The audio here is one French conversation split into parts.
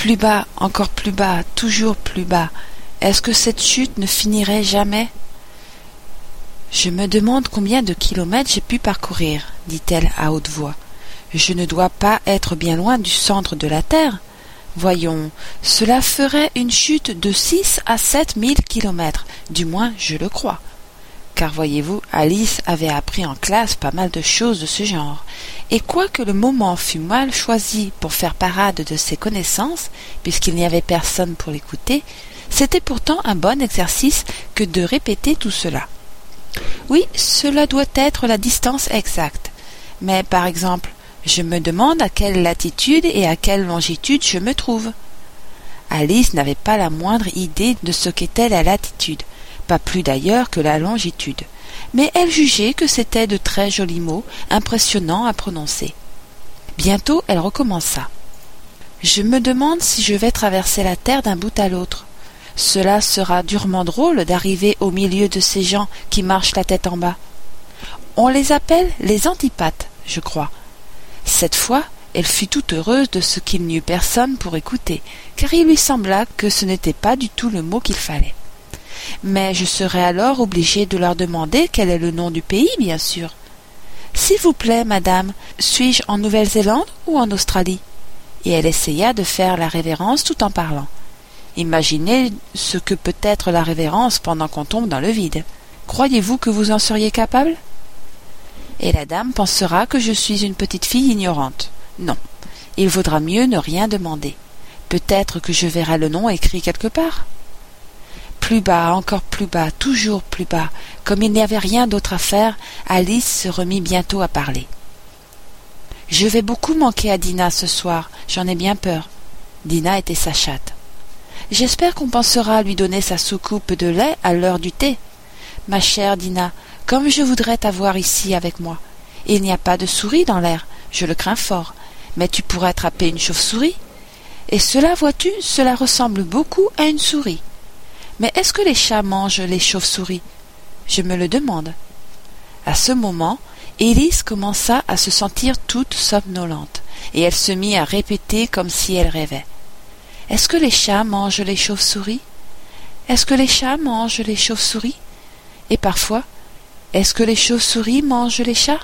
Plus bas, encore plus bas, toujours plus bas. Est-ce que cette chute ne finirait jamais? Je me demande combien de kilomètres j'ai pu parcourir, dit-elle à haute voix. Je ne dois pas être bien loin du centre de la Terre. Voyons, cela ferait une chute de six à sept mille kilomètres, du moins je le crois. Car voyez-vous, Alice avait appris en classe pas mal de choses de ce genre, et quoique le moment fût mal choisi pour faire parade de ses connaissances, puisqu'il n'y avait personne pour l'écouter, c'était pourtant un bon exercice que de répéter tout cela. Oui, cela doit être la distance exacte. Mais par exemple, je me demande à quelle latitude et à quelle longitude je me trouve. Alice n'avait pas la moindre idée de ce qu'était la latitude, pas plus d'ailleurs que la longitude, mais elle jugeait que c'étaient de très jolis mots, impressionnants à prononcer. Bientôt elle recommença. Je me demande si je vais traverser la terre d'un bout à l'autre. Cela sera durement drôle d'arriver au milieu de ces gens qui marchent la tête en bas. On les appelle les antipathes, je crois. Cette fois, elle fut toute heureuse de ce qu'il n'y eut personne pour écouter, car il lui sembla que ce n'était pas du tout le mot qu'il fallait. Mais je serai alors obligée de leur demander quel est le nom du pays, bien sûr. S'il vous plaît, madame, suis-je en Nouvelle-Zélande ou en Australie? Et elle essaya de faire la révérence tout en parlant. Imaginez ce que peut être la révérence pendant qu'on tombe dans le vide. Croyez-vous que vous en seriez capable? Et la dame pensera que je suis une petite fille ignorante. Non, il vaudra mieux ne rien demander. Peut-être que je verrai le nom écrit quelque part. Plus bas, encore plus bas, toujours plus bas. Comme il n'y avait rien d'autre à faire, Alice se remit bientôt à parler. Je vais beaucoup manquer à Dina ce soir, j'en ai bien peur. Dina était sa chatte. J'espère qu'on pensera à lui donner sa soucoupe de lait à l'heure du thé. Ma chère Dina, comme je voudrais t'avoir ici avec moi. Il n'y a pas de souris dans l'air, je le crains fort, mais tu pourrais attraper une chauve-souris. Et cela, vois-tu, cela ressemble beaucoup à une souris. Mais est-ce que les chats mangent les chauves-souris? Je me le demande. À ce moment, Élise commença à se sentir toute somnolente, et elle se mit à répéter comme si elle rêvait. Est-ce que les chats mangent les chauves-souris? Est-ce que les chats mangent les chauves-souris? Et parfois, est-ce que les chauves-souris mangent les chats?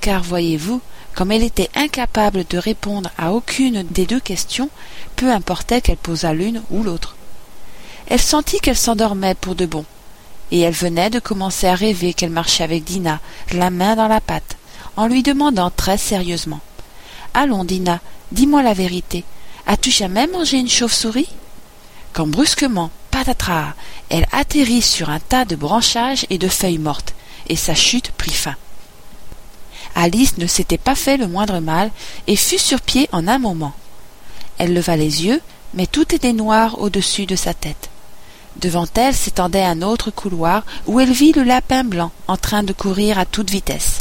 Car voyez-vous, comme elle était incapable de répondre à aucune des deux questions, peu importait qu'elle posât l'une ou l'autre elle sentit qu'elle s'endormait pour de bon et elle venait de commencer à rêver qu'elle marchait avec Dina, la main dans la pâte, en lui demandant très sérieusement Allons, Dina, dis-moi la vérité. As-tu jamais mangé une chauve-souris? Quand brusquement, patatras, elle atterrit sur un tas de branchages et de feuilles mortes, et sa chute prit fin. Alice ne s'était pas fait le moindre mal et fut sur pied en un moment. Elle leva les yeux, mais tout était noir au-dessus de sa tête. Devant elle s'étendait un autre couloir où elle vit le lapin blanc en train de courir à toute vitesse.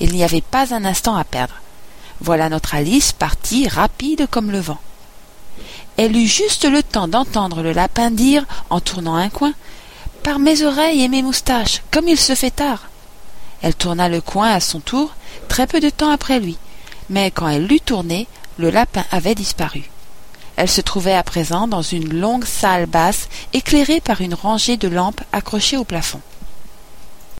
Il n'y avait pas un instant à perdre. Voilà notre Alice partie rapide comme le vent. Elle eut juste le temps d'entendre le lapin dire, en tournant un coin, Par mes oreilles et mes moustaches, comme il se fait tard. Elle tourna le coin à son tour, très peu de temps après lui, mais quand elle l'eut tourné, le lapin avait disparu. Elle se trouvait à présent dans une longue salle basse éclairée par une rangée de lampes accrochées au plafond.